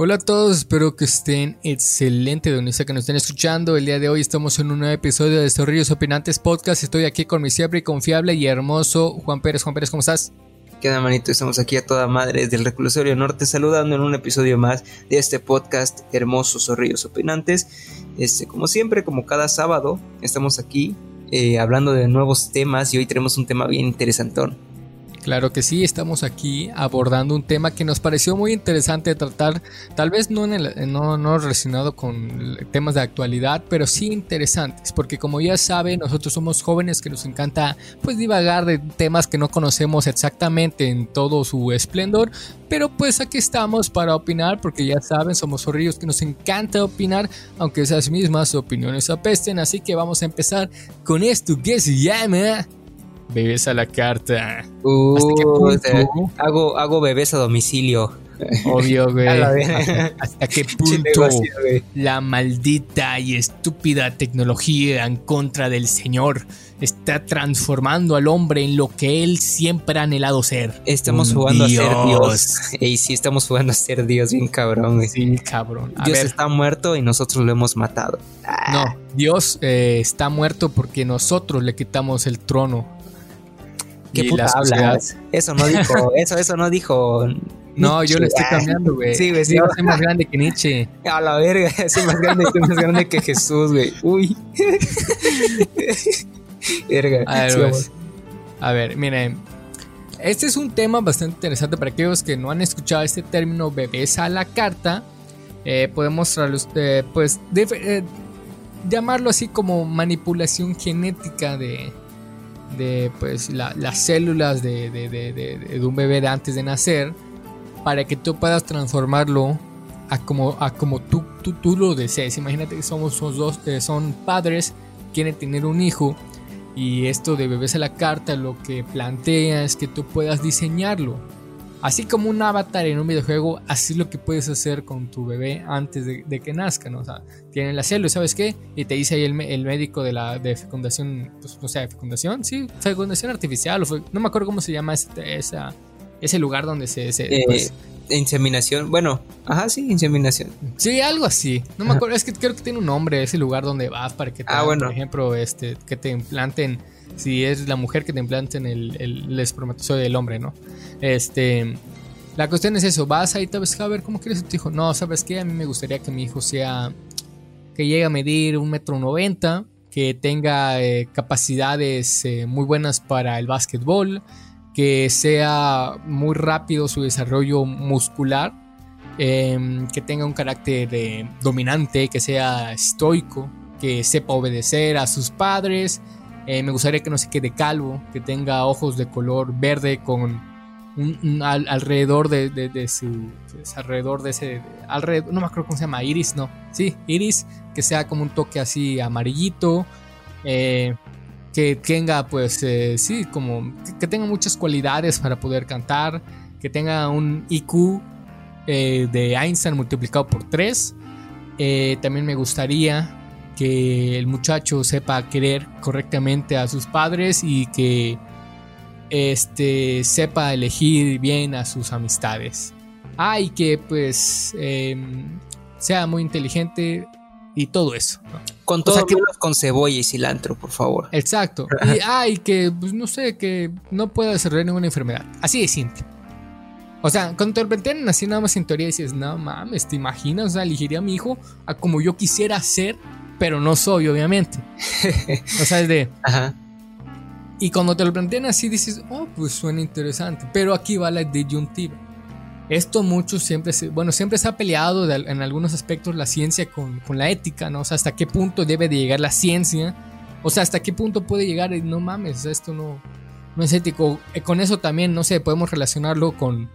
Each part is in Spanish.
Hola a todos, espero que estén excelente donde sea que nos estén escuchando. El día de hoy estamos en un nuevo episodio de Zorrillos Opinantes Podcast. Estoy aquí con mi siempre confiable y hermoso Juan Pérez. Juan Pérez, ¿cómo estás? ¿Qué onda, manito? Estamos aquí a toda madre desde el Reclusorio Norte saludando en un episodio más de este podcast hermoso Zorrillos Opinantes. Este, como siempre, como cada sábado, estamos aquí eh, hablando de nuevos temas y hoy tenemos un tema bien interesantón. Claro que sí, estamos aquí abordando un tema que nos pareció muy interesante tratar, tal vez no, en el, no, no relacionado con temas de actualidad, pero sí interesantes, porque como ya saben, nosotros somos jóvenes que nos encanta pues divagar de temas que no conocemos exactamente en todo su esplendor, pero pues aquí estamos para opinar, porque ya saben, somos zorrillos que nos encanta opinar, aunque esas mismas opiniones apesten, así que vamos a empezar con esto que se llama bebés a la carta. Uh, hago, hago bebés a domicilio. Obvio, güey. ¿Hasta qué punto la maldita y estúpida tecnología en contra del Señor está transformando al hombre en lo que él siempre ha anhelado ser? Estamos jugando a ser Dios. Y sí, estamos jugando a ser Dios, bien cabrón. Sí, cabrón. Dios está muerto y nosotros lo hemos matado. No, Dios eh, está muerto porque nosotros le quitamos el trono ¿Qué puta hablas? Eso no dijo, eso, eso no dijo. No, yo lo estoy cambiando, güey. Sí, güey, sí. Yo soy más grande que Nietzsche. A la verga, soy más grande, soy más grande que Jesús, güey. Uy. verga. A ver, a ver, miren. Este es un tema bastante interesante para aquellos que no han escuchado este término bebés a la carta. Eh, podemos eh, pues, eh, llamarlo así como manipulación genética de, de pues, las células de, un bebé antes de nacer para que tú puedas transformarlo a como, a como tú, tú, tú lo desees. Imagínate que somos, dos, eh, son padres, quieren tener un hijo y esto de bebés a la carta lo que plantea es que tú puedas diseñarlo Así como un avatar en un videojuego, así es lo que puedes hacer con tu bebé antes de, que nazca, ¿no? O sea, tienen la célula, ¿sabes qué? Y te dice ahí el, médico de la de fecundación, pues, o sea, fecundación, sí, fecundación artificial, o no me acuerdo cómo se llama esa, ese lugar donde se... Eh, pues, inseminación, bueno, ajá, sí, inseminación. Sí, algo así. No me acuerdo, es que creo que tiene un nombre ese lugar donde vas para que te, ah, bueno. por ejemplo, este, que te implanten si es la mujer que te implanten el, el, espermatozoide del hombre, ¿no? Este, la cuestión es eso, vas ahí, ves, a ver, ¿cómo quieres a tu hijo? No, ¿sabes qué? A mí me gustaría que mi hijo sea, que llegue a medir un metro noventa, que tenga eh, capacidades eh, muy buenas para el básquetbol, que sea muy rápido su desarrollo muscular, em, que tenga un carácter eh, dominante, que sea estoico, que sepa obedecer a sus padres, eh, me gustaría que no se quede calvo, que tenga ojos de color verde con un, alrededor de, su pues, alrededor de ese alrededor no me acuerdo cómo se llama iris no. Sí iris que sea como un toque así amarillito eh, que tenga pues eh, sí como que, tenga muchas cualidades para poder cantar que tenga un IQ de Einstein multiplicado por 3 también me gustaría que el muchacho sepa querer correctamente a sus padres y que este, sepa elegir bien a sus amistades. Ah, y que pues em, sea muy inteligente y todo eso. Con todo que, con cebolla y cilantro, por favor. Exacto. y, ah, que pues no sé, que no pueda desarrollar ninguna enfermedad. Así de simple. O sea, cuando te repiten así nada más en teoría dices, no mames, ¿te imaginas? O sea, elegiría a mi hijo a como yo quisiera ser pero no soy, obviamente. o sea, es de. Ajá. Y cuando te lo plantean así, dices, oh, pues suena interesante. Pero aquí va la disyuntiva. Esto mucho siempre se, bueno, siempre se ha peleado en algunos aspectos la ciencia con, con, la ética, ¿no? O sea, hasta qué punto debe de llegar la ciencia. O sea, hasta qué punto puede llegar, no mames, esto no, no es ético. Eh, con eso también, no sé, podemos relacionarlo con,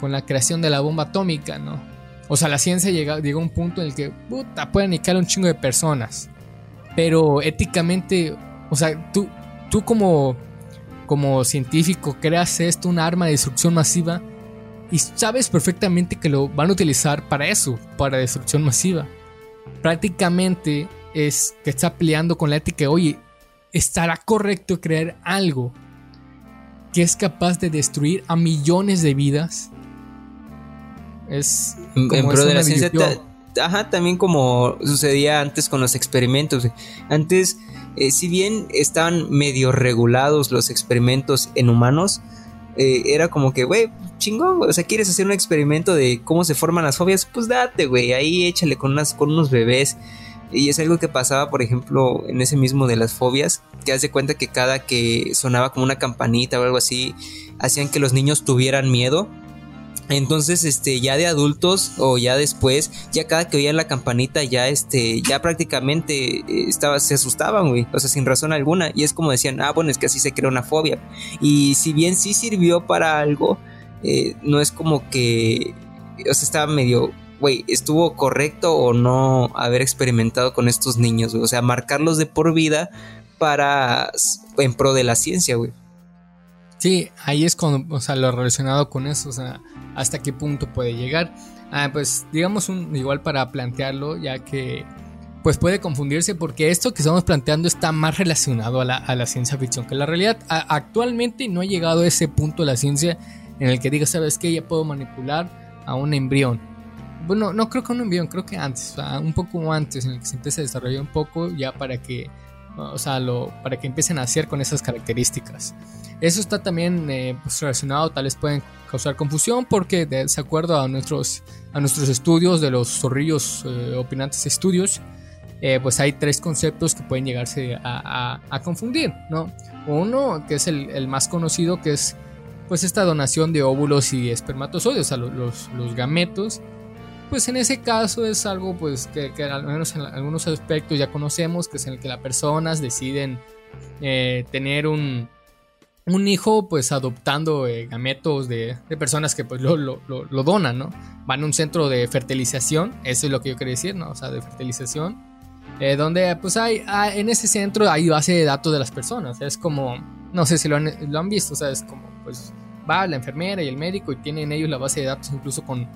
con la creación de la bomba atómica, ¿no? O sea, la ciencia llega, a un punto en el que, puta, puede aniquilar un chingo de personas. Pero éticamente, o sea, tú, tú como, como científico creas esto, un arma de destrucción masiva, y sabes perfectamente que lo van a utilizar para eso, para destrucción masiva. Prácticamente es que está peleando con la ética. Oye, ¿estará correcto crear algo que es capaz de destruir a millones de vidas? Es en como pro de la ciencia. ta- Ajá, también como sucedía antes con los experimentos. Antes, eh, si bien estaban medio regulados los experimentos en humanos, eh, era como que, güey, chingón. O sea, ¿quieres hacer un experimento de cómo se forman las fobias? Pues date, güey. Ahí échale con, unas, con unos bebés. Y es algo que pasaba, por ejemplo, en ese mismo de las fobias, que haz de cuenta que cada que sonaba como una campanita o algo así, hacían que los niños tuvieran miedo. Entonces, este, ya de adultos o ya después, ya cada que oían la campanita, ya este, ya prácticamente eh, estaba, se asustaban, güey, o sea, sin razón alguna. Y es como decían, ah, bueno, es que así se crea una fobia. Y si bien sí sirvió para algo, eh, no es como que, o sea, estaba medio, güey, estuvo correcto o no haber experimentado con estos niños, güey. O sea, marcarlos de por vida para, en pro de la ciencia, güey. Sí, ahí es cuando, o sea, lo relacionado con eso, o sea, hasta qué punto puede llegar. Ah, pues digamos un, igual para plantearlo, ya que pues puede confundirse porque esto que estamos planteando está más relacionado a la, a ciencia ficción que la realidad. A- actualmente no ha llegado a ese punto la ciencia en el que diga, ¿sabes qué? Ya puedo manipular a un embrión. Bueno, no creo que un embrión, creo que antes, o sea, un poco antes, en el que se empieza a desarrollar un poco ya para que, o sea, lo, para que empiecen a hacer con esas características. Eso está también eh, pues, relacionado, tal vez pueden causar confusión porque de, de acuerdo a nuestros, a nuestros estudios de los zorrillos eh, opinantes estudios, eh, pues hay tres conceptos que pueden llegarse a, a- a confundir, ¿no? Uno, que es el, el más conocido, que es pues esta donación de óvulos y espermatozoides, o sea, lo- los, los gametos. Pues en ese caso es algo pues que, que al menos en algunos aspectos ya conocemos, que es en el que las personas deciden eh, tener un, un hijo pues adoptando eh, gametos de, de personas que pues lo, lo- lo- donan, ¿no? Van a un centro de fertilización, eso es lo que yo quería decir, ¿no? O sea, de fertilización, eh, donde pues hay, ah, en ese centro hay base de datos de las personas, es como, no sé si lo han, lo han visto, o sea, es como pues va la enfermera y el médico y tienen ellos la base de datos incluso con,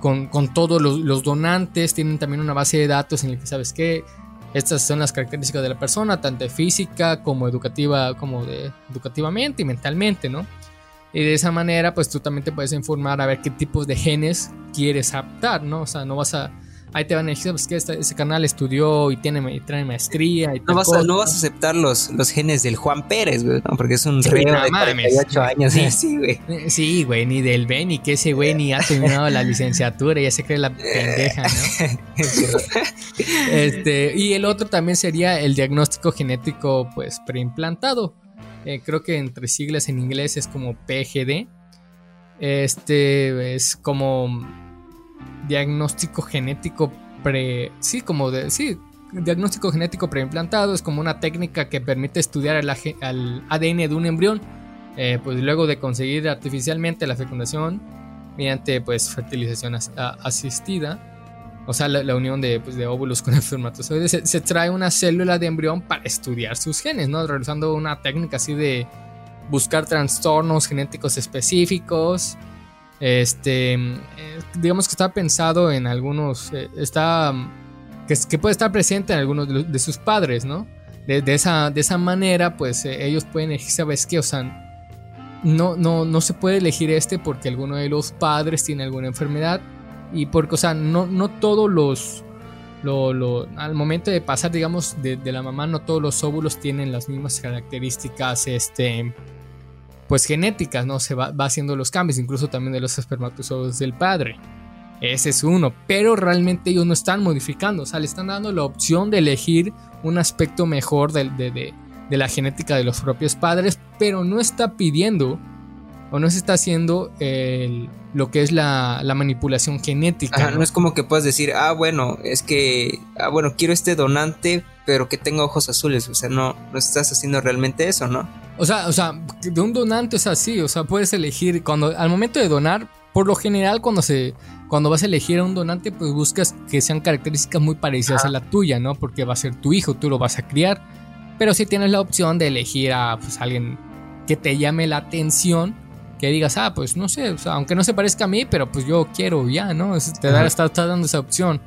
con, con todos los, los donantes, tienen también una base de datos en la que sabes que estas son las características de la persona, tanto física como educativa, como de educativamente y mentalmente, ¿no? Y de esa manera, pues tú también te puedes informar a ver qué tipos de genes quieres adaptar, ¿no? O sea, no vas a. Ahí te van a decir, pues que este, ese canal estudió y tiene y maestría y No vas, a, no vas a aceptar los, los genes del Juan Pérez, güey, ¿no? porque es un Sí, reo no de mames. 48 años Sí. así, güey. Eh, Sí, güey, ni del Ben, ni que ese güey ni ha terminado la licenciatura, ya se cree la pendeja, ¿no? Este, y el otro también sería el diagnóstico genético, pues, preimplantado. Eh, creo que entre siglas en inglés es como PGD. Este es como diagnóstico genético pre. Sí, como de. Sí, diagnóstico genético preimplantado es como una técnica que permite estudiar el, ADN de un embrión. eh, pues luego de conseguir artificialmente la fecundación mediante pues fertilización asistida o sea, la, unión de, pues, de óvulos con espermatozoides, se, se trae una célula de embrión para estudiar sus genes, ¿no? Realizando una técnica así de buscar trastornos genéticos específicos. Este, eh, digamos que está pensado en algunos, eh, está, mm, que, puede estar presente en algunos de, sus padres, ¿no? De, de esa, de esa manera, pues eh, ellos pueden elegir, ¿sabes qué? O sea, no, no, no se puede elegir este porque alguno de los padres tiene alguna enfermedad y porque, o sea, no, no todos los, lo, lo- al momento de pasar, digamos, de, de la mamá, no todos los óvulos tienen las mismas características, este, pues genéticas, ¿no? Se va, va haciendo los cambios, incluso también de los espermatozoides del padre. Ese es uno, pero realmente ellos no están modificando, o sea, le están dando la opción de elegir un aspecto mejor de, de- de- de la genética de los propios padres, pero no está pidiendo o no se está haciendo el- lo que es la, la manipulación genética. Ajá, ¿no? no es como que puedas decir, ah, bueno, es que, ah, bueno, quiero este donante, pero que tenga ojos azules. O sea, no, no estás haciendo realmente eso, ¿no? O sea, o sea, de un donante es así, o sea, puedes elegir cuando al momento de donar, por lo general cuando se cuando vas a elegir a un donante, pues buscas que sean características muy parecidas a la tuya, ¿no? Porque va a ser tu hijo, tú lo vas a criar, pero si tienes la opción de elegir a pues alguien que te llame la atención, que digas, ah, pues no sé, o sea, aunque no se parezca a mí, pero pues yo quiero ya, ¿no? Te da, está, está dando esa opción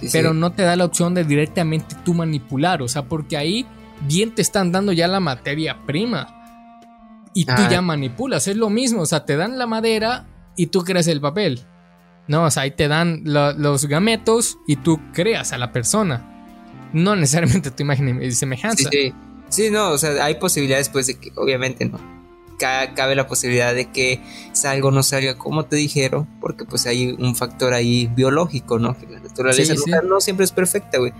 Sí, sí. pero no te da la opción de directamente tú manipular, o sea, porque ahí bien te están dando ya la materia prima y tú Ah. ya manipulas, es lo mismo, o sea, te dan la madera y tú creas el papel. No, o sea, ahí te dan los gametos y tú creas a la persona. No necesariamente tu imagen y semejanza. Sí, sí. sí, no, o sea, hay posibilidades pues de que obviamente no. Cabe la posibilidad de que salga o no salga como te dijeron, porque pues hay un factor ahí biológico, ¿no? Que la naturaleza no siempre es perfecta, güey.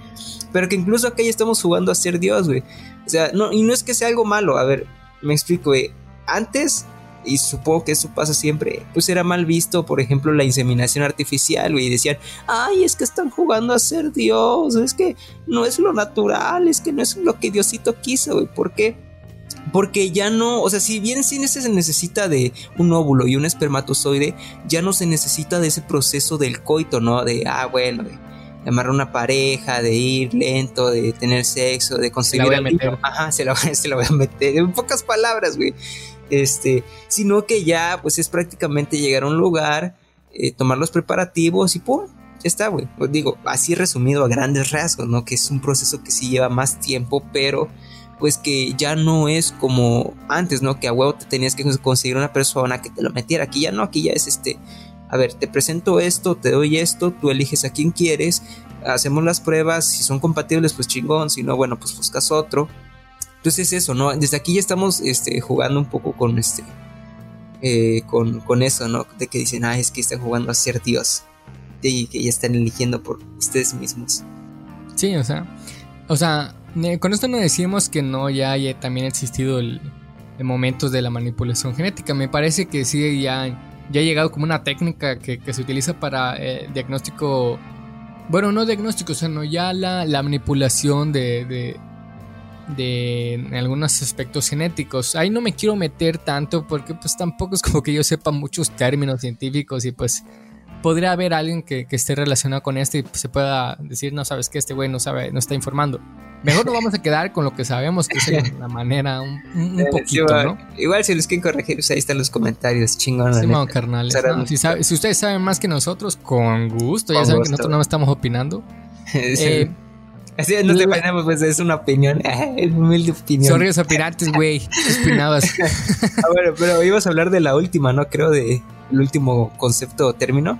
Pero que incluso acá ya estamos jugando a ser Dios, güey. O sea, no, y no es que sea algo malo, a ver, me explico, güey. Antes y supongo que eso pasa siempre, pues era mal visto, por ejemplo, la inseminación artificial, güey, y decían, ay, es que están jugando a ser Dios, es que no es lo natural, es que no es lo que Diosito quiso, güey, ¿por qué? Porque ya no, o sea, si bien sí se necesita de un óvulo y un espermatozoide, ya no se necesita de ese proceso del coito, ¿no? De, ah, bueno, de amarrar una pareja, de ir lento, de tener sexo, de conseguir... Se meter. Ajá, se la, se la voy a meter. En pocas palabras, güey este, sino que ya pues es prácticamente llegar a un lugar, eh, tomar los preparativos y pum, ya está, güey. Pues digo, así resumido a grandes rasgos, ¿no? Que es un proceso que sí lleva más tiempo, pero pues que ya no es como antes, ¿no? Que a huevo te tenías que conseguir una persona que te lo metiera. Aquí ya no, aquí ya es este, a ver, te presento esto, te doy esto, tú eliges a quien quieres, hacemos las pruebas, si son compatibles, pues chingón, si no, bueno, pues buscas otro. Entonces eso, ¿no? Desde aquí ya estamos este, jugando un poco con este. Eh, con, con, eso, ¿no? De que dicen, ah, es que están jugando a ser Dios. Y que ya están eligiendo por ustedes mismos. Sí, o sea. O sea, con esto no decimos que no ya haya también existido el, momentos de la manipulación genética. Me parece que sí ya, ya ha llegado como una técnica que, se utiliza para eh, diagnóstico. Bueno, no diagnóstico, sino ya la, la manipulación de de algunos aspectos genéticos. Ahí no me quiero meter tanto porque pues tampoco es como que yo sepa muchos términos científicos y pues podría haber alguien que, esté relacionado con esto y se pueda decir, no sabes que este güey no sabe, no está informando. Mejor nos vamos a quedar con lo que sabemos, que es la manera un, un, poquito, ¿no? Igual si les quieren corregir, pues ahí están los comentarios, chingón. Sí, carnales. si, ustedes saben más que nosotros, con gusto, ya saben que nosotros no estamos opinando. eh, Así no te imaginamos, pues es una opinión, es humilde opinión. Son ríos opinantes, güey, opinabas. ah, bueno, pero ibas a hablar de la última, ¿no? Creo de el último concepto o término.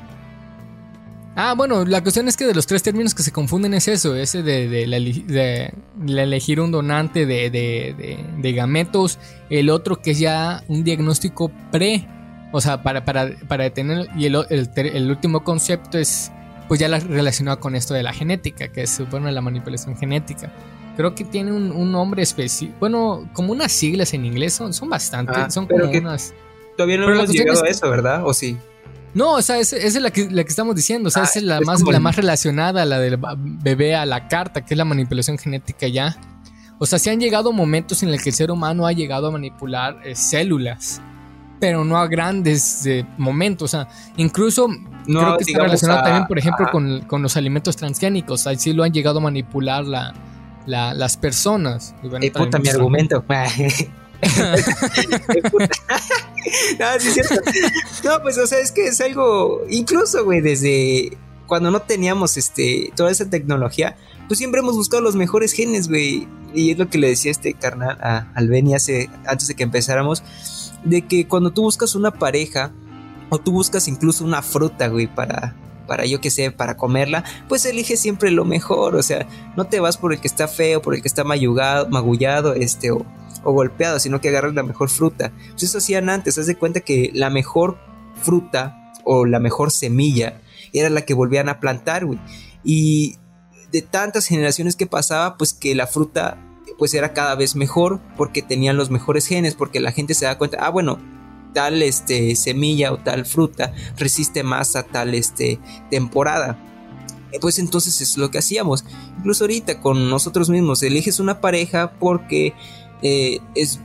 Ah, bueno, la cuestión es que de los tres términos que se confunden es eso, ese de, de, elegir un donante de, gametos, el otro que es ya un diagnóstico pre, o sea, para, para, para detener, y el, el último concepto es pues ya la relacionado con esto de la genética, que es bueno la manipulación genética. Creo que tiene un, nombre específico, bueno, como unas siglas en inglés, son, son bastante, ah, son como unas... Todavía no hemos llegado a eso, ¿verdad? ¿O sí? No, o sea, esa es la que, la que estamos diciendo, o sea, ah, es la más, la más relacionada, la del bebé a la carta, que es la manipulación genética ya. O sea, se han llegado momentos en los que el ser humano ha llegado a manipular eh, células pero no a grandes eh, momentos. O sea, incluso creo que está relacionado también, por ejemplo, con, los alimentos transgénicos. Ahí sí lo han llegado a manipular la, las personas. Y puta, mi argumento. no, sí cierto. no, pues, o sea, es que es algo. Incluso, güey, desde cuando no teníamos este toda esa tecnología, pues siempre hemos buscado los mejores genes, güey. Y es lo que le decía este carnal a, al Benny hace, antes de que empezáramos de que cuando tú buscas una pareja o tú buscas incluso una fruta, güey, para, para yo que sé, para comerla, pues elige siempre lo mejor, o sea, no te vas por el que está feo, por el que está mayugado, magullado, este, o, golpeado, sino que agarras la mejor fruta. Pues eso hacían antes, haz de cuenta que la mejor fruta o la mejor semilla era la que volvían a plantar. Y de tantas generaciones que pasaba, pues que la fruta pues era cada vez mejor porque tenían los mejores genes, porque la gente se da cuenta, ah, bueno, tal este, semilla o tal fruta resiste más a tal este, temporada. Pues entonces es lo que hacíamos. Incluso ahorita con nosotros mismos, eliges una pareja porque eh, es,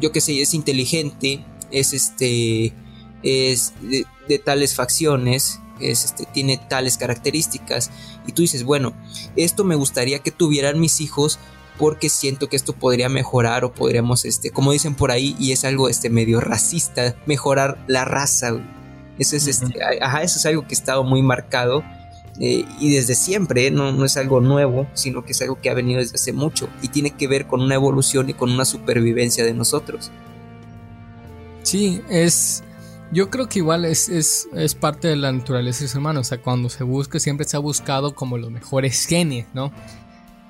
yo qué sé, es inteligente, es este, es de, de tales facciones, es, este, tiene tales características. Y tú dices, bueno, esto me gustaría que tuvieran mis hijos porque siento que esto podría mejorar o podríamos, este, como dicen por ahí, y es algo este, medio racista, mejorar la raza. Eso es, este, ajá, eso es algo que ha estado muy marcado eh, y desde siempre, ¿eh? no, no, es algo nuevo, sino que es algo que ha venido desde hace mucho y tiene que ver con una evolución y con una supervivencia de nosotros. Sí, es, Yo creo que igual es, es, es parte de la naturaleza de ser humano. O sea, cuando se busca, siempre se ha buscado como los mejores genes, ¿no?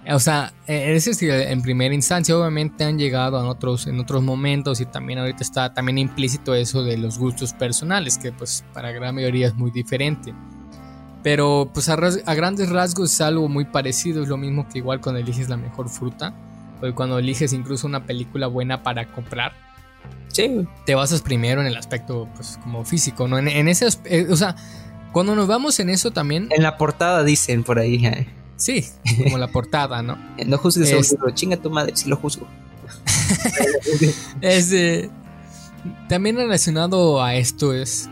O sea, ese es en primera instancia, obviamente han llegado en otros, en otros momentos y también ahorita está también implícito eso de los gustos personales, que pues para gran mayoría es muy diferente. Pero pues a, grandes rasgos es algo muy parecido, es lo mismo que igual cuando eliges la mejor fruta, o cuando eliges incluso una película buena para comprar. Sí. Te basas primero en el aspecto pues como físico, ¿no? En, ese, eh, o sea, cuando nos vamos en eso también... En la portada dicen por ahí, ¿eh? Sí, como la portada, ¿no? No juzgues a un libro, chinga tu madre si lo juzgo. es, también relacionado a esto es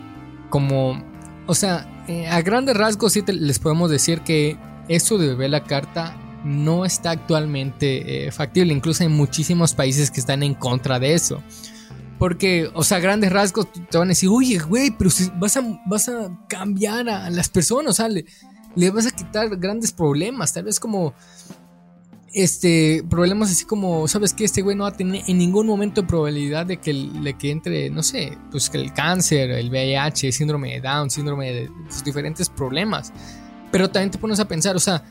como, o sea, eh, a grandes rasgos sí les podemos decir que esto de beber la carta no está actualmente eh, factible. Incluso hay muchísimos países que están en contra de eso. Porque, o sea, a grandes rasgos te van a decir, oye, güey, pero si vas, a, vas a cambiar a las personas, o sea, le vas a quitar grandes problemas, tal vez como este problemas así como, sabes que este güey no va a tener en ningún momento probabilidad de que, le que entre, no sé, pues que el cáncer, el VIH, síndrome de Down, síndrome de pues, diferentes problemas. Pero también te pones a pensar, o sea,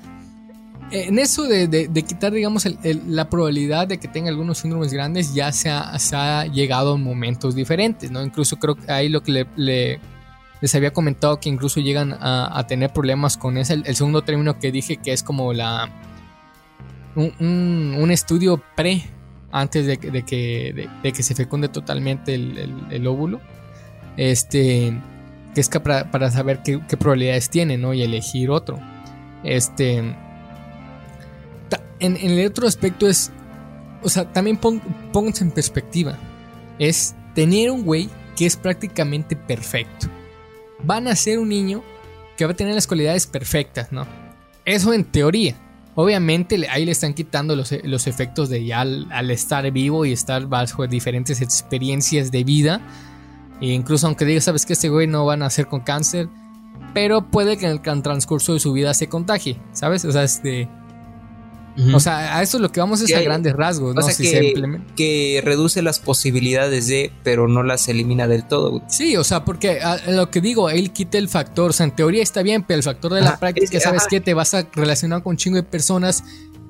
en eso de, quitar, digamos, la probabilidad de que tenga algunos síndromes grandes ya se ha, llegado en momentos diferentes, ¿no? Incluso creo que ahí lo que le les había comentado que incluso llegan a, tener problemas con ese. El, segundo término que dije que es como la. Un, estudio pre antes de, que, de, que se fecunde totalmente el, óvulo. Este. Que es para, saber qué, probabilidades tiene, ¿no? Y elegir otro. Este. En, el otro aspecto es. O sea, también pónganse en perspectiva. Es tener un güey que es prácticamente perfecto van a ser un niño que va a tener las cualidades perfectas, ¿no? Eso en teoría. Obviamente ahí le están quitando los, los efectos de ya al, estar vivo y estar bajo diferentes experiencias de vida. E incluso aunque diga, sabes que este güey no va a nacer con cáncer, pero puede que en el transcurso de su vida se contagie, ¿sabes? O sea, este, o sea, a eso lo que vamos es a grandes rasgos, ¿no? que, reduce las posibilidades de, pero no las elimina del todo. Sí, o sea, porque lo que digo, él quita el factor, o sea, en teoría está bien, pero el factor de la práctica, ¿sabes qué? Te vas a relacionar con un chingo de personas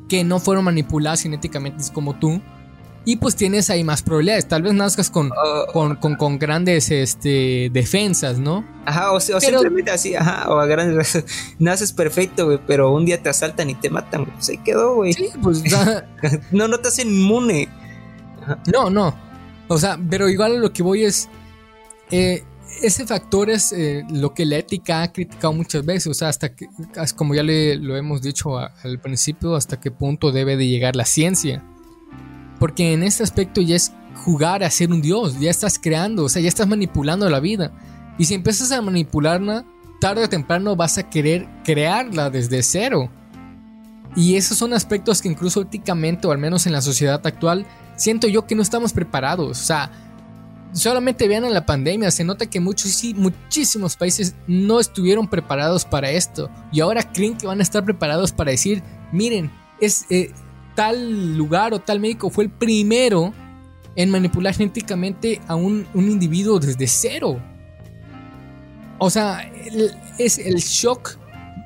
que no fueron manipuladas genéticamente como tú y pues tienes ahí más probabilidades. Tal vez nazcas con, oh. con, con, grandes este, defensas, ¿no? Ajá, o, simplemente así, ajá, o a grandes naces perfecto, güey, pero un día te asaltan y te matan, güey. Pues ahí quedó, güey. Sí, pues no, no te hacen inmune. No, no. O sea, pero igual lo que voy es. Eh, ese factor es eh, lo que la ética ha criticado muchas veces. O sea, hasta que, como ya le, lo hemos dicho al principio, hasta qué punto debe de llegar la ciencia. Porque en este aspecto ya es jugar a ser un dios, ya estás creando, o sea, ya estás manipulando la vida. Y si empiezas a manipularla, tarde o temprano vas a querer crearla desde cero. Y esos son aspectos que incluso éticamente, o al menos en la sociedad actual, siento yo que no estamos preparados. O sea, solamente vean en la pandemia, se nota que muchos, sí, muchísimos países no estuvieron preparados para esto. Y ahora creen que van a estar preparados para decir, miren, es, eh, tal lugar o tal médico fue el primero en manipular genéticamente a un, individuo desde cero. O sea, es el shock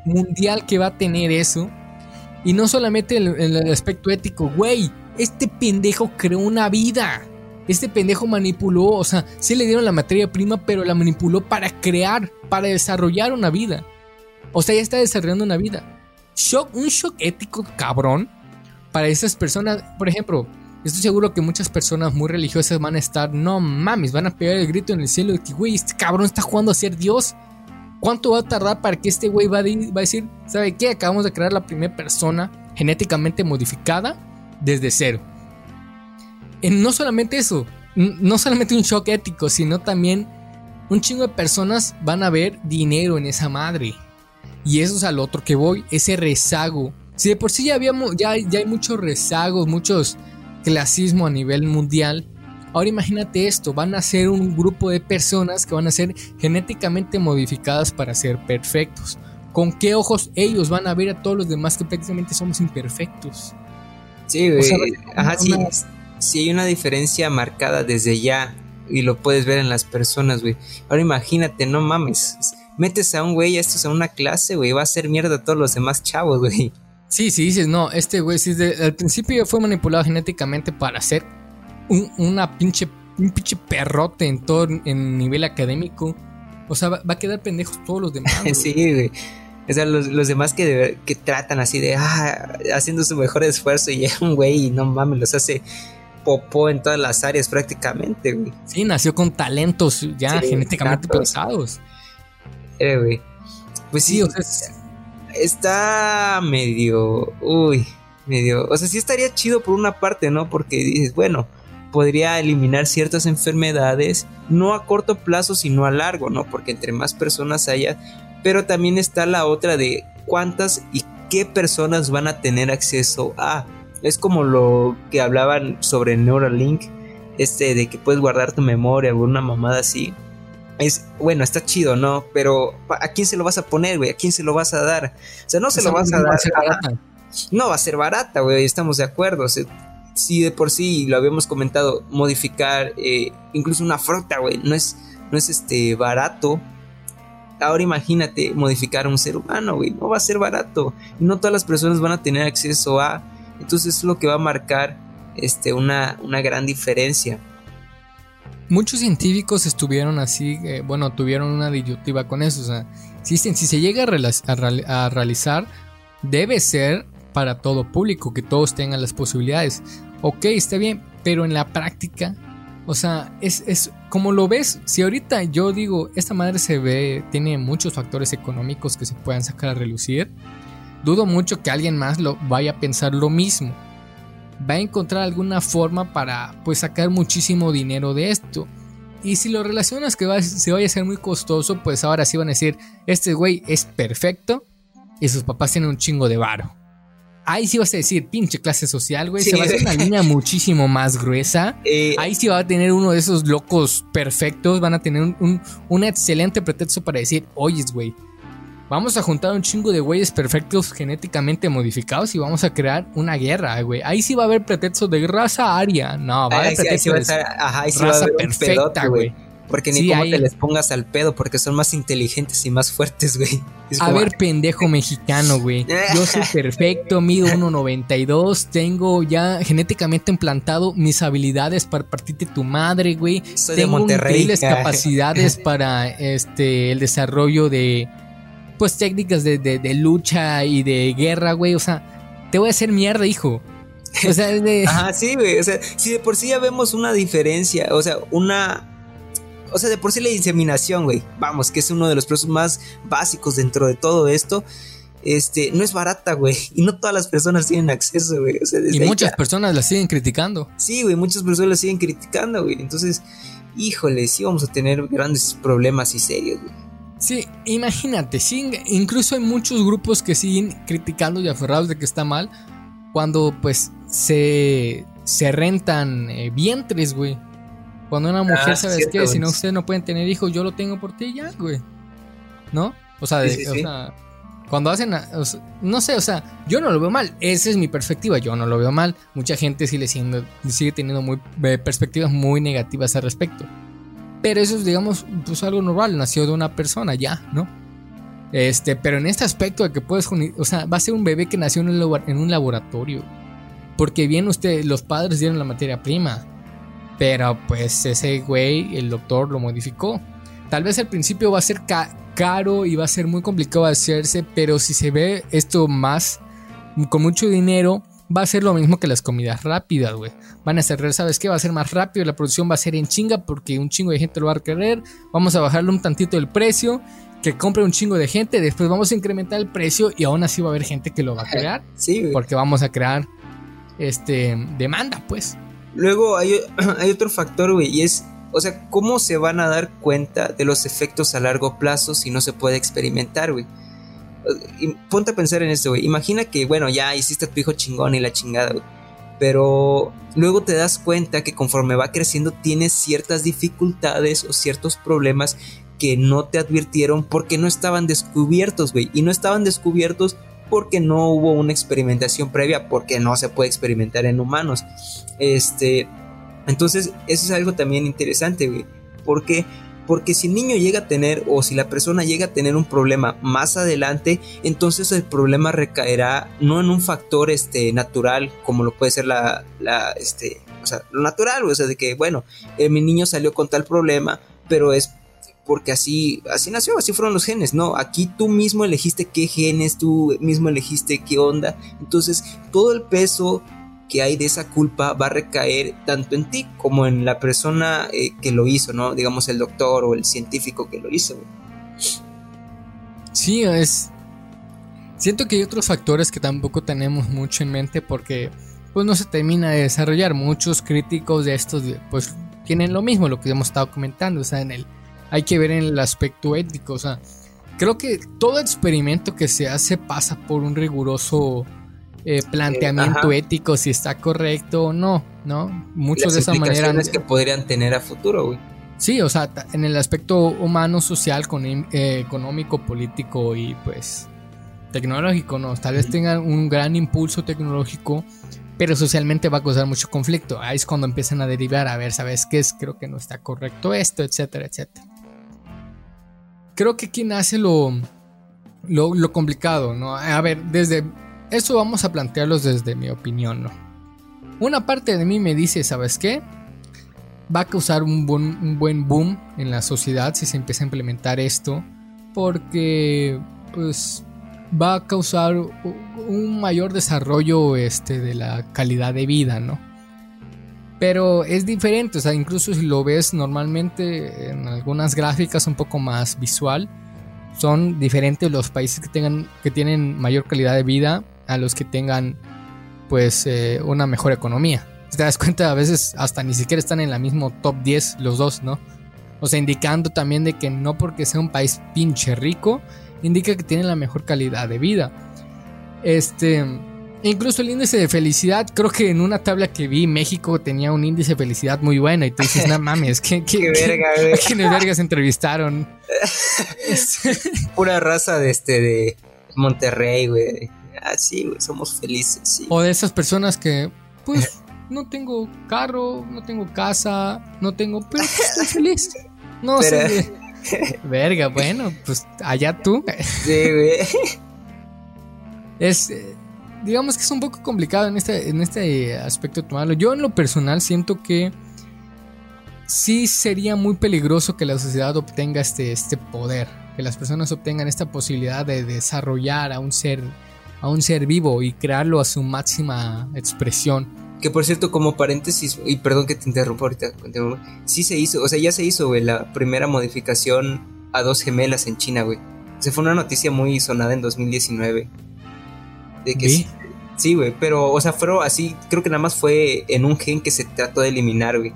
mundial que va a tener eso. Y no solamente en el, aspecto ético, güey, este pendejo creó una vida. Este pendejo manipuló, o sea, sí le dieron la materia prima, pero la manipuló para crear, para desarrollar una vida. O sea, ya está desarrollando una vida. Shock, un shock ético cabrón para esas personas, por ejemplo, estoy seguro que muchas personas muy religiosas van a estar, no mames, van a pegar el grito en el cielo de que, güey, este cabrón está jugando a ser Dios. ¿Cuánto va a tardar para que este güey va, a decir, ¿sabe qué? Acabamos de crear la primera persona genéticamente modificada desde cero. no solamente eso, no solamente un shock ético, sino también un chingo de personas van a ver dinero en esa madre. Y eso es al otro que voy, ese rezago si de por sí ya, habíamos, ya, ya hay muchos rezagos, muchos clasismo a nivel mundial, ahora imagínate esto, van a ser un grupo de personas que van a ser genéticamente modificadas para ser perfectos. ¿Con qué ojos ellos van a ver a todos los demás que prácticamente somos imperfectos? Sí, ajá, sí, sí hay una diferencia marcada desde ya y lo puedes ver en las personas, güey. Ahora imagínate, no mames. Metes a un güey, esto es a una clase, güey, va a hacer mierda a todos los demás chavos, güey. Sí, sí, dices, no, este güey, sí, al principio fue manipulado genéticamente para ser un, una pinche, un pinche perrote en todo, en nivel académico. O sea, va, a quedar pendejos todos los demás. sí, güey. O sea, los, demás que, que tratan así de, ah, haciendo su mejor esfuerzo y un güey y no mames, los hace popó en todas las áreas prácticamente, güey. Sí, nació con talentos ya genéticamente pensados. Eh, güey. Pues sí, o sea, está medio, uy, medio, o sea, sí estaría chido por una parte, ¿no? Porque dices, bueno, podría eliminar ciertas enfermedades, no a corto plazo, sino a largo, ¿no? Porque entre más personas haya, pero también está la otra de cuántas y qué personas van a tener acceso a. Es como lo que hablaban sobre Neuralink, este de que puedes guardar tu memoria o una mamada así. Es, bueno, está chido, ¿no? Pero ¿a quién se lo vas a poner, güey? ¿A quién se lo vas a dar? O sea, no se lo vas a dar. no va a ser barata, güey, estamos de acuerdo. O si de por sí lo habíamos comentado, modificar eh, incluso una fruta, güey, no es, no es este barato ahora imagínate modificar a un ser humano, güey, no va a ser barato. No todas las personas van a tener acceso a. Entonces es lo que va a marcar este, una, una gran diferencia. Muchos científicos estuvieron así, eh, bueno, tuvieron una disyuntiva con eso. O sea, si, si se llega a, realizar, debe ser para todo público, que todos tengan las posibilidades. Ok, está bien, pero en la práctica o sea, es, es, como lo ves, si ahorita yo digo, esta madre se ve, tiene muchos factores económicos que se puedan sacar a relucir, dudo mucho que alguien más lo vaya a pensar lo mismo. Va a encontrar alguna forma para pues sacar muchísimo dinero de esto. Y si lo relacionas que va, se vaya a ser muy costoso, pues ahora sí van a decir, este güey es perfecto y sus papás tienen un chingo de varo ahí sí vas a decir, pinche clase social, güey. Se va a hacer una línea muchísimo más gruesa. Eh, ahí sí va a tener uno de esos locos perfectos. Van a tener un, excelente pretexto para decir, oyes, güey. Vamos a juntar un chingo de güeyes perfectos genéticamente modificados y vamos a crear una guerra, güey. Ahí sí va a haber pretextos de raza aria. No, va a haber pretextos de raza perfecta, güey. Porque ni cómo te les pongas al pedo, porque son más inteligentes y más fuertes, güey. a ver, pendejo mexicano, güey. Yo soy perfecto, mido 1.92, tengo ya genéticamente implantado mis habilidades para partirte tu madre, güey. Soy tengo de Monterrey. increíbles capacidades para este el desarrollo de pues técnicas de, de lucha y de guerra, güey. O sea, te voy a hacer mierda, hijo. O sea, de... Ajá, sí, güey. O sea, si de por sí ya vemos una diferencia, o sea, una o sea, de por sí la inseminación, güey, vamos, que es uno de los procesos más básicos dentro de todo esto. Este, no es barata, güey. Y no todas las personas tienen acceso, güey. y muchas personas la siguen criticando. Sí, güey, muchas personas la siguen criticando, güey. Entonces, híjole, sí vamos a tener grandes problemas y serios, güey. Sí, imagínate, sí, incluso hay muchos grupos que siguen criticando y aferrados de que está mal cuando pues se, se rentan eh, vientres, güey. Cuando una mujer, ah, ¿sabes qué? Si no, ustedes no pueden tener hijos, yo lo tengo por ti ya, güey. ¿No? O sea, cuando hacen, no sé, o sea, yo no lo veo mal, esa es mi perspectiva, yo no lo veo mal, mucha gente sigue, siendo, sigue teniendo muy, eh, perspectivas muy negativas al respecto, pero eso es, digamos, pues algo normal, nació de una persona ya, ¿no? Este, pero en este aspecto de que puedes, o sea, va a ser un bebé que nació en un, laboratorio, porque bien usted, los padres dieron la materia prima, pero pues ese güey, el doctor lo modificó. Tal vez al principio va a ser caro y va a ser muy complicado hacerse, pero si se ve esto más con mucho dinero, va a ser lo mismo que las comidas rápidas, güey. Van a ser, ¿sabes qué? Va a ser más rápido, la producción va a ser en chinga porque un chingo de gente lo va a querer. Vamos a bajarle un tantito el precio, que compre un chingo de gente, después vamos a incrementar el precio y aún así va a haber gente que lo va a crear. Sí, Porque vamos a crear este demanda, pues. Luego hay, otro factor, güey, y es, o sea, ¿cómo se van a dar cuenta de los efectos a largo plazo si no se puede experimentar, güey? Ponte a pensar en esto, güey. Imagina que, bueno, ya hiciste a tu hijo chingón y la chingada, güey. Pero luego te das cuenta que conforme va creciendo tienes ciertas dificultades o ciertos problemas que no te advirtieron porque no estaban descubiertos, güey. Y no estaban descubiertos porque no hubo una experimentación previa, porque no se puede experimentar en humanos. Este, Entonces, eso es algo también interesante, güey. ¿Por qué? Porque si el niño llega a tener o si la persona llega a tener un problema más adelante, entonces el problema recaerá no en un factor este, natural como lo puede ser la, la este, o sea, lo natural, o sea, de que, bueno, eh, mi niño salió con tal problema, pero es porque así, así nació, así fueron los genes, ¿no? Aquí tú mismo elegiste qué genes, tú mismo elegiste qué onda, entonces todo el peso que hay de esa culpa va a recaer tanto en ti como en la persona eh, que lo hizo, ¿no? Digamos el doctor o el científico que lo hizo. Sí, es... Siento que hay otros factores que tampoco tenemos mucho en mente porque pues no se termina de desarrollar. Muchos críticos de estos pues tienen lo mismo, lo que hemos estado comentando, o sea, en el hay que ver en el aspecto ético, o sea, creo que todo experimento que se hace pasa por un riguroso eh, planteamiento ético si está correcto o no, ¿no? Muchos de esa manera. que podrían tener a futuro, güey. Sí, o sea, en el aspecto humano, social, eh, económico, político y pues tecnológico, ¿no? Tal vez tengan un gran impulso tecnológico, pero socialmente va a causar mucho conflicto. Ahí es cuando empiezan a derivar, a ver, ¿sabes qué es? Creo que no está correcto esto, etcétera, etcétera. Creo que quien hace lo, lo, lo complicado, ¿no? A ver, desde eso vamos a plantearlos desde mi opinión, ¿no? Una parte de mí me dice, ¿sabes qué? Va a causar un buen, buen boom en la sociedad si se empieza a implementar esto, porque pues va a causar un mayor desarrollo este, de la calidad de vida, ¿no? Pero es diferente, o sea, incluso si lo ves normalmente en algunas gráficas un poco más visual, son diferentes los países que tengan que tienen mayor calidad de vida a los que tengan pues eh, una mejor economía. te das cuenta, a veces hasta ni siquiera están en la mismo top 10 los dos, ¿no? O sea, indicando también de que no porque sea un país pinche rico, indica que tiene la mejor calidad de vida. Este, incluso el índice de felicidad, creo que en una tabla que vi, México tenía un índice de felicidad muy bueno y tú dices, no mames, ¿qué, qué, verga, ¿qué, vergas entrevistaron? Pura raza de este, de Monterrey, güey así, güey, somos felices, sí. O de esas personas que, pues, no tengo carro, no tengo casa, no tengo, pero estoy feliz. No sé. Verga, bueno, pues allá tú. Sí, güey. Es, eh, digamos que es un poco complicado en este, en este aspecto tomarlo. Yo en lo personal siento que sí sería muy peligroso que la sociedad obtenga este, este poder, que las personas obtengan esta posibilidad de desarrollar a un ser a un ser vivo y crearlo a su máxima expresión. Que por cierto, como paréntesis, y perdón que te interrumpa ahorita, sí se hizo, o sea, ya se hizo, güey, la primera modificación a dos gemelas en China, güey. Se fue una noticia muy sonada en 2019. De que sí, sí, güey, pero, o sea, fueron así, creo que nada más fue en un gen que se trató de eliminar, güey.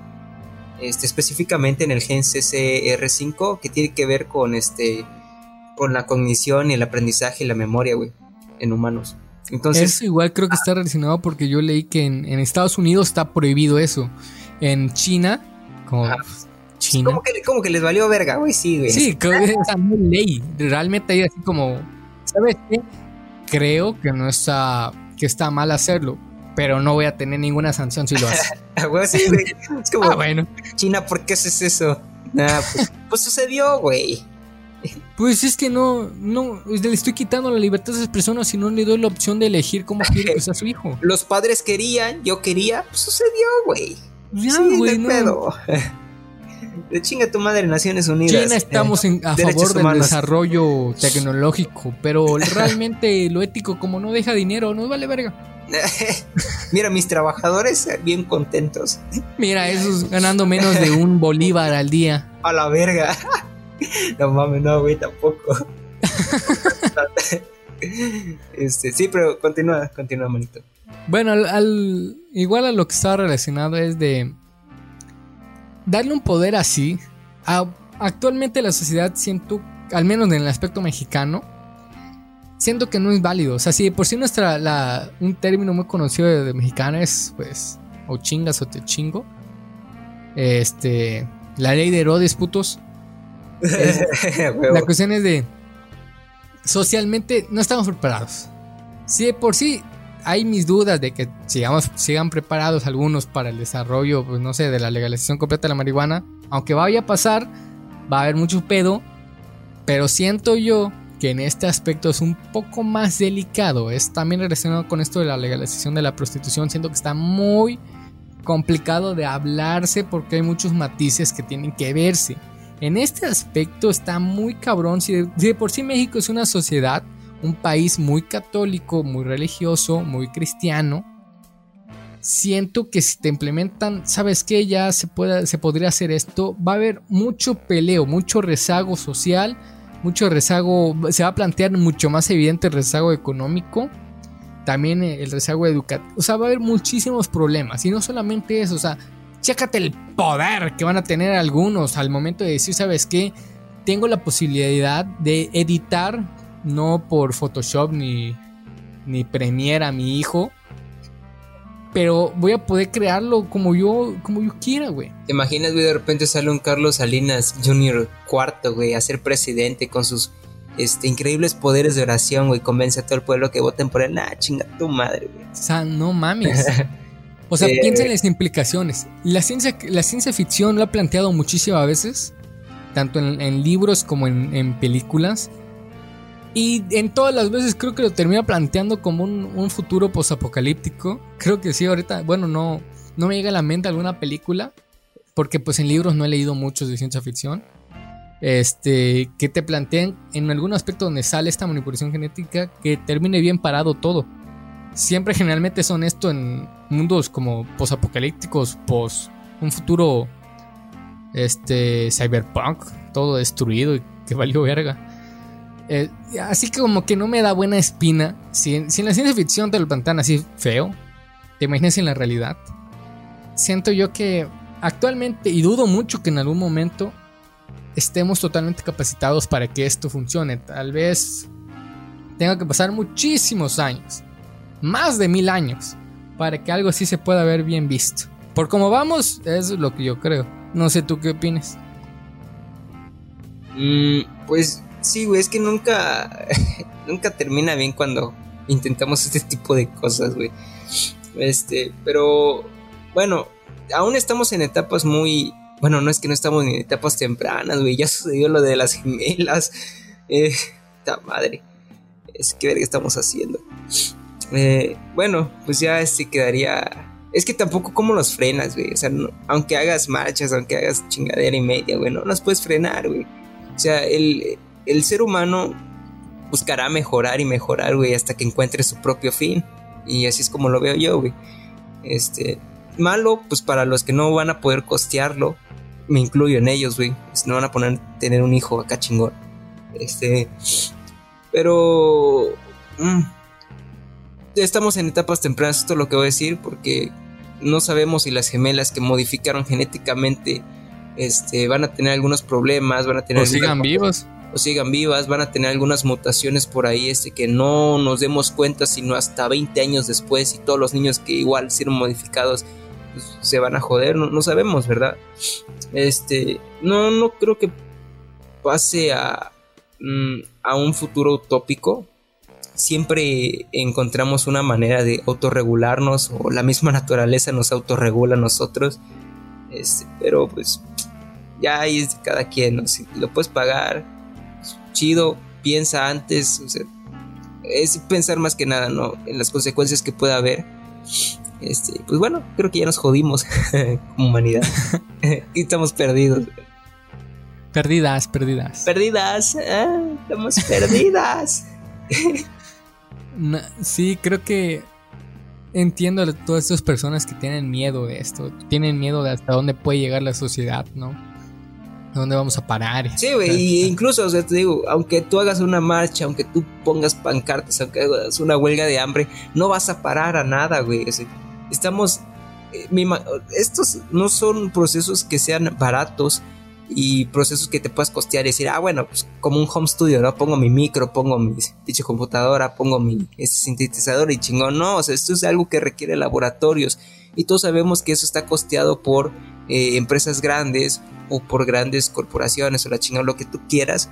Este, específicamente en el gen CCR5, que tiene que ver con este, con la cognición y el aprendizaje y la memoria, güey en humanos. Entonces, eso igual creo que está relacionado porque yo leí que en, Estados Unidos está prohibido eso. En China, como China. Como que, les valió verga, güey, sí, güey. Sí, creo que es una ley. Realmente hay así como, ¿sabes qué? Creo que no está, que está mal hacerlo, pero no voy a tener ninguna sanción si lo hace. sí, güey. Es como, ah, bueno. China, ¿por qué haces eso? Nah, pues, pues sucedió, güey. Pues es que no, no, le estoy quitando la libertad a esas personas si no le doy la opción de elegir cómo quiere que sea su hijo. Los padres querían, yo quería, pues sucedió, güey. Ya, güey, no. De chinga tu madre, Naciones Unidas. China estamos en, a favor del desarrollo tecnológico, pero realmente lo ético, como no deja dinero, no vale verga. Mira, mis trabajadores bien contentos. Mira, esos ganando menos de un bolívar al día. A la verga. no mames, no, güey, tampoco. este, sí, pero continúa, continúa, manito. Bueno, al, igual a lo que está relacionado es de darle un poder así. actualmente la sociedad siento, al menos en el aspecto mexicano, siento que no es válido. O sea, si por sí nuestra, la, un término muy conocido de, de mexicana es, pues, o chingas o te chingo. Este, la ley de Herodes, putos la cuestión es de. Socialmente no estamos preparados. Si de por sí hay mis dudas de que sigamos, sigan preparados algunos para el desarrollo, pues no sé, de la legalización completa de la marihuana. Aunque vaya a pasar, va a haber mucho pedo. Pero siento yo que en este aspecto es un poco más delicado. Es también relacionado con esto de la legalización de la prostitución. Siento que está muy complicado de hablarse porque hay muchos matices que tienen que verse. En este aspecto está muy cabrón. Si de, por sí México es una sociedad, un país muy católico, muy religioso, muy cristiano, siento que si te implementan, ¿sabes qué? Ya se, puede, se podría hacer esto. Va a haber mucho peleo, mucho rezago social, mucho rezago. Se va a plantear mucho más evidente el rezago económico. También el rezago educativo. O sea, va a haber muchísimos problemas. Y no solamente eso, o sea, chécate el poder que van a tener algunos al momento de decir, ¿sabes qué? Tengo la posibilidad de editar, no por Photoshop ni, ni Premiere a mi hijo, pero voy a poder crearlo como yo, como yo quiera, güey. ¿Te imaginas, güey, de repente sale un Carlos Salinas Jr. cuarto, güey, a ser presidente con sus este, increíbles poderes de oración, güey, convence a todo el pueblo que voten por él. Nah, chinga tu madre, güey. O sea, no mames. O sea, eh, piensa en las implicaciones. La ciencia, la ciencia ficción lo ha planteado muchísimas veces, tanto en, libros como en, películas. Y en todas las veces creo que lo termina planteando como un, futuro posapocalíptico. Creo que sí, ahorita, bueno, no, no me llega a la mente alguna película, porque pues en libros no he leído muchos de ciencia ficción. Este, que te planteen en algún aspecto donde sale esta manipulación genética que termine bien parado todo siempre generalmente son esto en mundos como posapocalípticos, pos un futuro este cyberpunk, todo destruido y que valió verga. Eh, así que como que no me da buena espina. Si, en la ciencia ficción te lo plantean así feo, te imaginas en la realidad. Siento yo que actualmente, y dudo mucho que en algún momento estemos totalmente capacitados para que esto funcione. Tal vez tenga que pasar muchísimos años más de mil años para que algo así se pueda ver bien visto. Por cómo vamos, es lo que yo creo. No sé tú qué opinas. Mm, pues sí, güey, es que nunca, nunca termina bien cuando intentamos este tipo de cosas, güey. Este, pero bueno, aún estamos en etapas muy, bueno, no es que no estamos en etapas tempranas, güey, ya sucedió lo de las gemelas. Eh, madre, es que ver qué estamos haciendo. Eh, bueno, pues ya este quedaría. Es que tampoco como los frenas, güey. O sea, aunque hagas marchas, aunque hagas chingadera y media, güey, no las puedes frenar, güey. O sea, el, el ser humano buscará mejorar y mejorar, güey, hasta que encuentre su propio fin. Y así es como lo veo yo, güey. Este, malo, pues para los que no van a poder costearlo, me incluyo en ellos, güey. No van a poner tener un hijo acá chingón. Este, pero mm, estamos en etapas tempranas, esto es lo que voy a decir, porque no sabemos si las gemelas que modificaron genéticamente este, van a tener algunos problemas, van a tener... O sigan vivos. O sigan vivas, van a tener algunas mutaciones por ahí, este, que no nos demos cuenta sino hasta 20 años después y todos los niños que igual hicieron modificados pues, se van a joder, no, sabemos, ¿verdad? Este, no, no creo que pase a, mm, a un futuro utópico, siempre encontramos una manera de autorregularnos o la misma naturaleza nos autorregula a nosotros. Este, pero pues ya ahí es de cada quien, si lo puedes pagar, chido, piensa antes, es pensar más que nada, ¿no? En las consecuencias que pueda haber. Este, pues bueno, creo que ya nos jodimos como humanidad. y estamos perdidos. Perdidas, perdidas. Perdidas, ah, estamos perdidas. Sí, creo que entiendo a todas estas personas que tienen miedo de esto. Tienen miedo de hasta dónde puede llegar la sociedad, ¿no? ¿A dónde vamos a parar? Sí, güey, y incluso, o sea, te digo, aunque tú hagas una marcha, aunque tú pongas pancartas, aunque hagas una huelga de hambre, no vas a parar a nada, güey. estamos. Eh, estos no son procesos que sean baratos y procesos que te puedas costear y decir, ah, bueno, pues como un home studio, ¿no? Pongo mi micro, pongo mi dicha computadora, pongo mi este sintetizador y chingón. No, o sea, esto es algo que requiere laboratorios y todos sabemos que eso está costeado por eh, empresas grandes o por grandes corporaciones o la chingón, lo que tú quieras,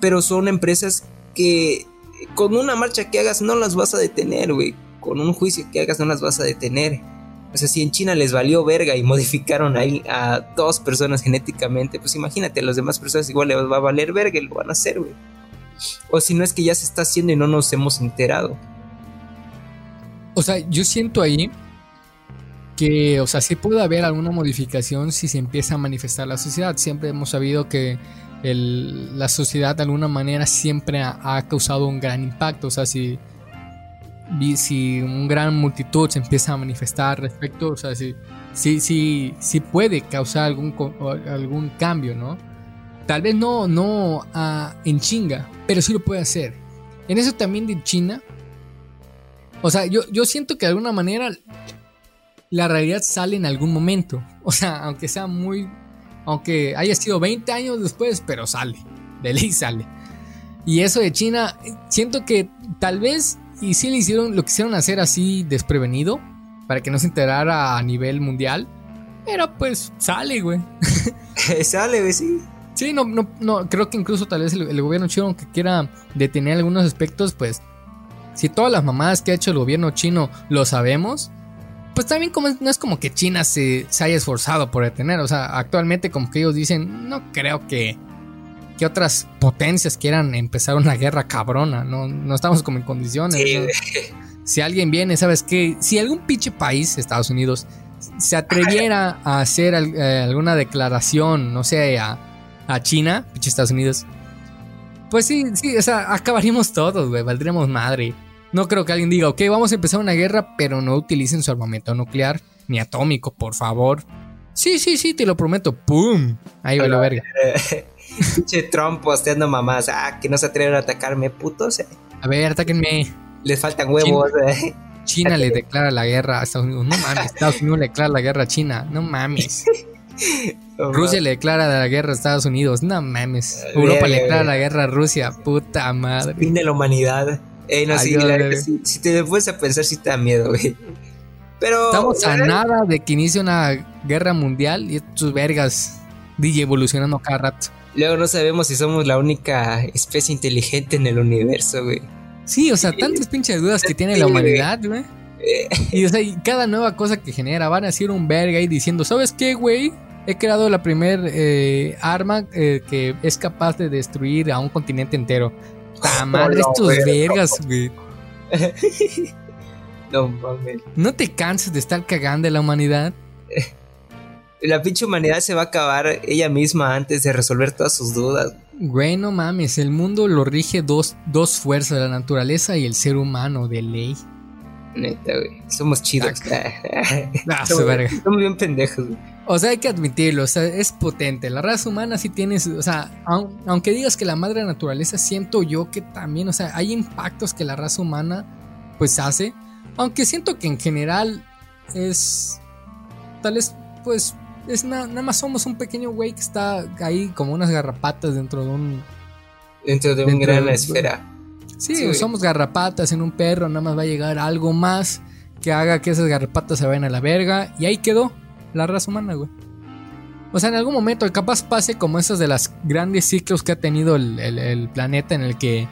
pero son empresas que con una marcha que hagas no las vas a detener, güey. con un juicio que hagas no las vas a detener. O sea, si en China les valió verga y modificaron ahí a dos personas genéticamente, pues imagínate, a las demás personas igual les va a valer verga y lo van a hacer, güey. O si no es que ya se está haciendo y no nos hemos enterado. O sea, yo siento ahí que, o sea, sí puede haber alguna modificación si se empieza a manifestar la sociedad. Siempre hemos sabido que la sociedad de alguna manera siempre ha, causado un gran impacto. O sea, si, si un gran multitud se empieza a manifestar respecto, o sea, si, sí, sí, sí puede causar algún, algún cambio, ¿no? Tal vez no, no ah, en chinga, pero sí lo puede hacer. En eso también de China, o sea, yo, yo siento que de alguna manera la realidad sale en algún momento. O sea, aunque sea muy aunque haya sido 20 años después, pero sale. De ley sale. Y eso de China, siento que tal vez, y si le hicieron, lo quisieron hacer así desprevenido, para que no se enterara a nivel mundial. Pero pues sale, güey. sale, güey, sí. Sí, no, no, no, creo que incluso tal vez el, gobierno chino, aunque quiera detener algunos aspectos, pues si todas las mamadas que ha hecho el gobierno chino lo sabemos, pues también como, no es como que China se, haya esforzado por detener. O sea, actualmente como que ellos dicen, no creo que, que otras potencias quieran empezar una guerra cabrona. No, no estamos como en condiciones. Si alguien viene, ¿sabes qué? Si algún pinche país, Estados Unidos, se atreviera a hacer eh, alguna declaración, no sé, a, a China, pinche Estados Unidos, pues sí, sí, o sea, acabaríamos todos, güey, valdríamos madre. No creo que alguien diga, ok, vamos a empezar una guerra, pero no utilicen su armamento nuclear ni atómico, por favor. Sí, sí, sí, te lo prometo. ¡Pum! Ahí va la verga. Pinche Trump posteando mamás. Ah, que no se atreven a atacarme, putos. A ver, atáquenme. Les faltan huevos. China, le declara la guerra a Estados Unidos. No mames, Estados Unidos le declara la guerra a China. No mames. Rusia le declara la guerra a Estados Unidos. No mames. Europa le declara la guerra a Rusia. Puta madre. Fin de la humanidad. Eh, no, si, te puedes a pensar, si te da miedo, güey. Pero. Estamos a nada de que inicie una guerra mundial y estos vergas DJ evolucionando cada rato. Luego no sabemos si somos la única especie inteligente en el universo, güey. Sí, o sea, tantas pinches dudas que tiene la humanidad, güey. Eh. Y, o sea, y cada nueva cosa que genera van a ser un verga ahí diciendo, ¿sabes qué, güey? He creado la primer eh, arma que es capaz de destruir a un continente entero. ¡Ta madre, estos vergas, güey! no mames. ¿No te cansas de estar cagando en la humanidad? La pinche humanidad se va a acabar ella misma antes de resolver todas sus dudas. Güey, no mames, el mundo lo rige dos, dos fuerzas, la naturaleza y el ser humano de ley. Neta, güey. Somos chidos. Ah, somos, bien pendejos, güey. O sea, hay que admitirlo, o sea, es potente. La raza humana sí tiene, o sea, aunque digas que la madre naturaleza, siento yo que también, o sea, hay impactos que la raza humana pues hace. Aunque siento que en general es, tal vez, pues, es nada más somos un pequeño güey que está ahí como unas garrapatas dentro de un... Dentro de una gran esfera. Sí, somos garrapatas en un perro, nada más va a llegar algo más que haga que esas garrapatas se vayan a la verga y ahí quedó la raza humana, güey. O sea, en algún momento capaz pase como esos de las grandes ciclos que ha tenido el, planeta en el que,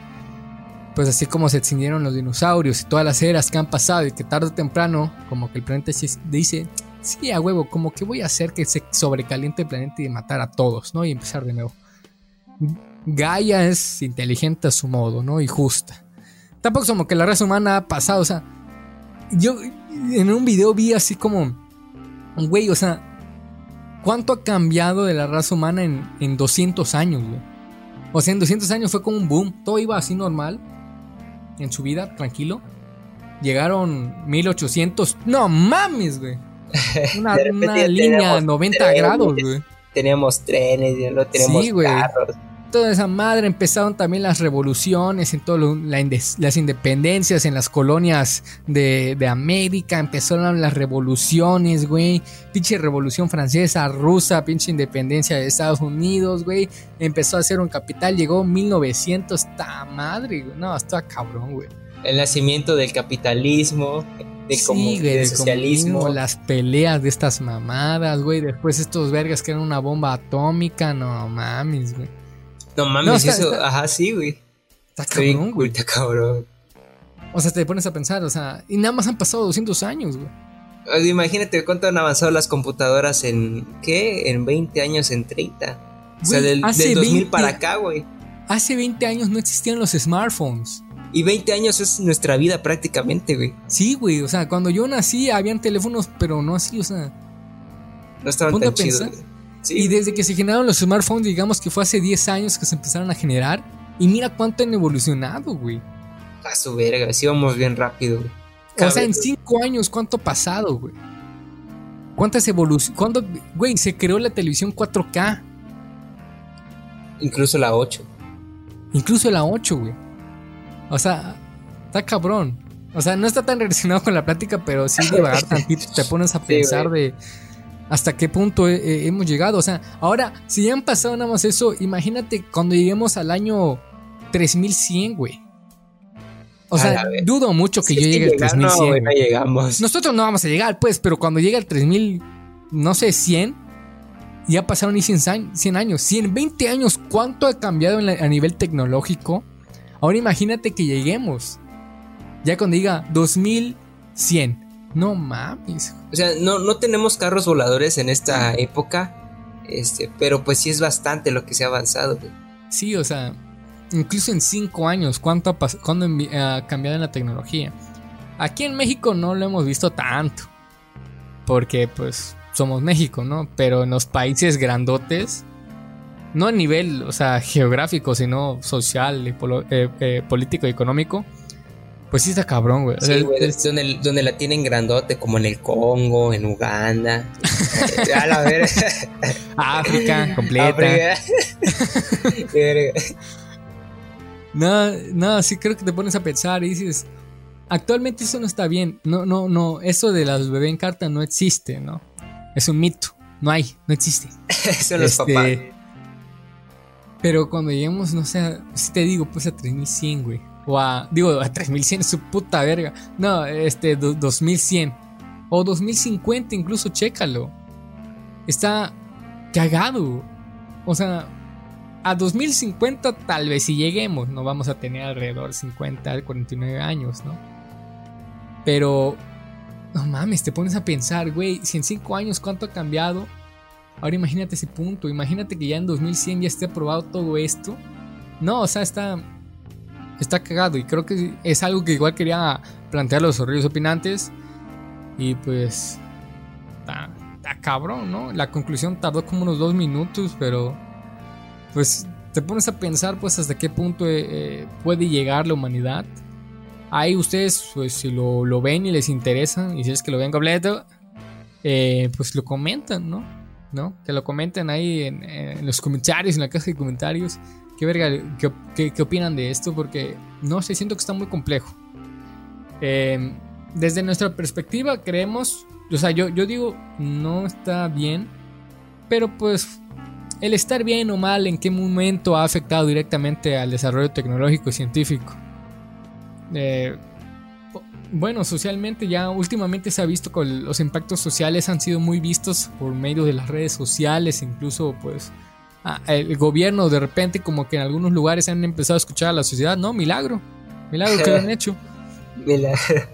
pues así como se extinguieron los dinosaurios y todas las eras que han pasado y que tarde o temprano, como que el planeta dice, sí, a huevo, como que voy a hacer que se sobrecaliente el planeta y matar a todos, ¿no? Y empezar de nuevo. Gaia es inteligente a su modo, ¿no? Y justa. Tampoco como que la raza humana ha pasado, o sea, yo en un video vi así como Güey, o sea, ¿cuánto ha cambiado de la raza humana en, en 200 años, güey? O sea, en 200 años fue como un boom. Todo iba así normal. En su vida, tranquilo. Llegaron 1800. No mames, güey. Una, línea 90 grados, güey. Teníamos trenes, ya lo tenemos sí, carros. Toda esa madre empezaron también las revoluciones, en todo las independencias, en las colonias de, América, empezaron las revoluciones, güey, pinche revolución francesa, rusa, pinche independencia de Estados Unidos, güey, empezó a ser un capital, llegó 1900, ta madre, güey, no, está cabrón, güey. El nacimiento del capitalismo, del, socialismo. las peleas de estas mamadas, güey. Después estos vergas que eran una bomba atómica, no mames, güey. No mames, eso. Ajá, sí, güey. Está cabrón, güey. Está cabrón. O sea, te pones a pensar, o sea, y nada más han pasado 200 años, güey. Imagínate cuánto han avanzado las computadoras en, ¿qué? En 20 años, en 30. o sea, del, 2000 para acá, güey. Hace 20 años no existían los smartphones. Y 20 años es nuestra vida prácticamente, güey. Sí, güey, o sea, cuando yo nací habían teléfonos, pero no así, o sea... No estaban tan chidos. Y desde que se generaron los smartphones, digamos que fue hace 10 años que se empezaron a generar. Y mira cuánto han evolucionado, güey. A su verga, sí vamos bien rápido, güey. O sea, en 5 años, ¿cuánto ha pasado, güey? ¿Cuántas evoluciones? ¿Cuándo, güey, se creó la televisión 4K? Incluso la 8. Incluso la 8, güey. O sea, está cabrón. O sea, no está tan relacionado con la plática, pero sí divagar tantito. Te pones a pensar de hasta qué punto hemos llegado. O sea, ahora, si ya han pasado nada más eso, imagínate cuando lleguemos al año 3100, güey. O sea, dudo mucho que yo llegue al 3100. No, llegamos. Nosotros no vamos a llegar, pues, pero cuando llegue al 3000, no sé, 100, ya pasaron y 100, 100 años. 100, 20 años, ¿cuánto ha cambiado a nivel tecnológico? Ahora imagínate que lleguemos. Ya cuando diga 2100. No mames. O sea, no, no tenemos carros voladores en esta época. Este, pero pues sí es bastante lo que se ha avanzado. Sí, o sea, incluso en cinco años, ¿cuánto ha, ha cambiado en la tecnología? Aquí en México no lo hemos visto tanto. Porque pues somos México, ¿no? Pero en los países grandotes, no a nivel, o sea, geográfico, sino social, eh, eh, político y económico, pues sí está cabrón, güey. Sí, güey, donde, la tienen grandote, como en el Congo, en Uganda. a la ver. África, completa. no, no, sí creo que te pones a pensar y dices, actualmente eso no está bien. No, no, no, eso de las bebés en carta no existe, ¿no? Es un mito. No hay, no existe. eso no es papá. Pero cuando lleguemos, no sé, si te digo, pues a 3100, güey. O a, digo, a 3100 su puta verga. No, este, 2100. O 2050 incluso, chécalo. Está cagado. O sea, a 2050 tal vez si lleguemos, no vamos a tener alrededor 50, 49 años, ¿no? Pero, no mames, te pones a pensar, güey, si en 5 años cuánto ha cambiado. Ahora imagínate ese punto, imagínate que ya en 2100 ya esté aprobado todo esto. No, o sea, está está cagado y creo que es algo que igual quería plantear los horribles opinantes y pues está, cabrón, ¿no? La conclusión tardó como unos dos minutos, pero pues te pones a pensar pues hasta qué punto eh, eh, puede llegar la humanidad. Ahí ustedes pues si lo, ven y les interesa y si es que lo ven completo, eh, pues lo comentan, ¿no? ¿No? Que lo comenten ahí en, los comentarios, en la caja de comentarios. ¿Qué verga, qué, opinan de esto? Porque no sé, siento que está muy complejo. Em, desde nuestra perspectiva creemos, o sea, yo, yo digo, no está bien, pero pues el estar bien o mal, en qué momento ha afectado directamente al desarrollo tecnológico y científico. Eh, bueno, socialmente ya últimamente se ha visto que los impactos sociales han sido muy vistos por medio de las redes sociales, incluso pues el gobierno de repente como que en algunos lugares han empezado a escuchar a la sociedad, no, milagro, milagro que lo han hecho. milagro.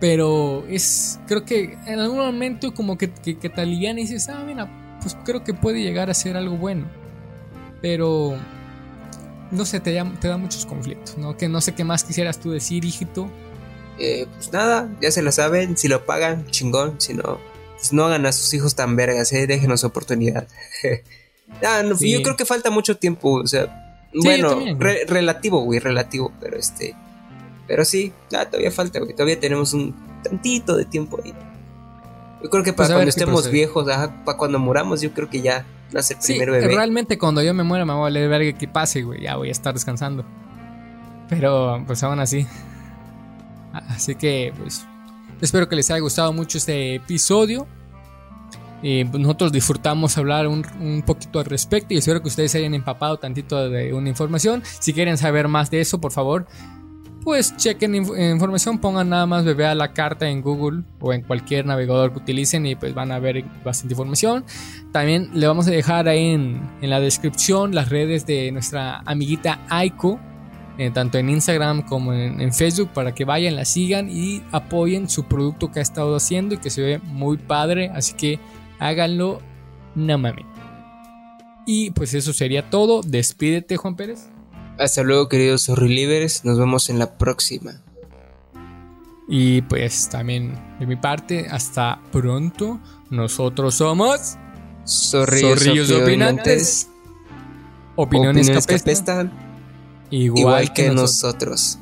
Pero es, creo que en algún momento como que, que, te alivian y dices, ah, mira, pues creo que puede llegar a ser algo bueno. Pero, no sé, te, te da muchos conflictos, ¿no? Que no sé qué más quisieras tú decir, hijito eh, pues nada, ya se lo saben, si lo pagan, chingón, si no, pues no hagan a sus hijos tan vergas, eh, déjenos oportunidad. ah, Yo creo que falta mucho tiempo, o sea, bueno, relativo, güey, relativo, pero este, pero sí, todavía falta, güey, todavía tenemos un tantito de tiempo ahí. Yo creo que para pues cuando estemos viejos, para cuando muramos, yo creo que ya nace el primer bebé. Realmente cuando yo me muera me voy a leer verga que pase, güey, ya voy a estar descansando. Pero pues aún así. Así que, pues, espero que les haya gustado mucho este episodio. Eh, nosotros disfrutamos hablar un, poquito al respecto y espero que ustedes hayan empapado tantito de una información. Si quieren saber más de eso, por favor, pues chequen información, pongan nada más bebé a la carta en Google o en cualquier navegador que utilicen y pues van a ver bastante información. También le vamos a dejar ahí en, en la descripción las redes de nuestra amiguita Aiko eh, tanto en Instagram como en, en, Facebook, para que vayan, la sigan y apoyen su producto que ha estado haciendo y que se ve muy padre. Así que háganlo, no mames. Y pues eso sería todo. Despídete, Juan Pérez. Hasta luego, queridos Horrilivers. Nos vemos en la próxima. Y pues también de mi parte, hasta pronto. Nosotros somos Zorrillos, Zorrillos opinantes. Opiniones, Opiniones que que apestan. Igual, igual que nosotros.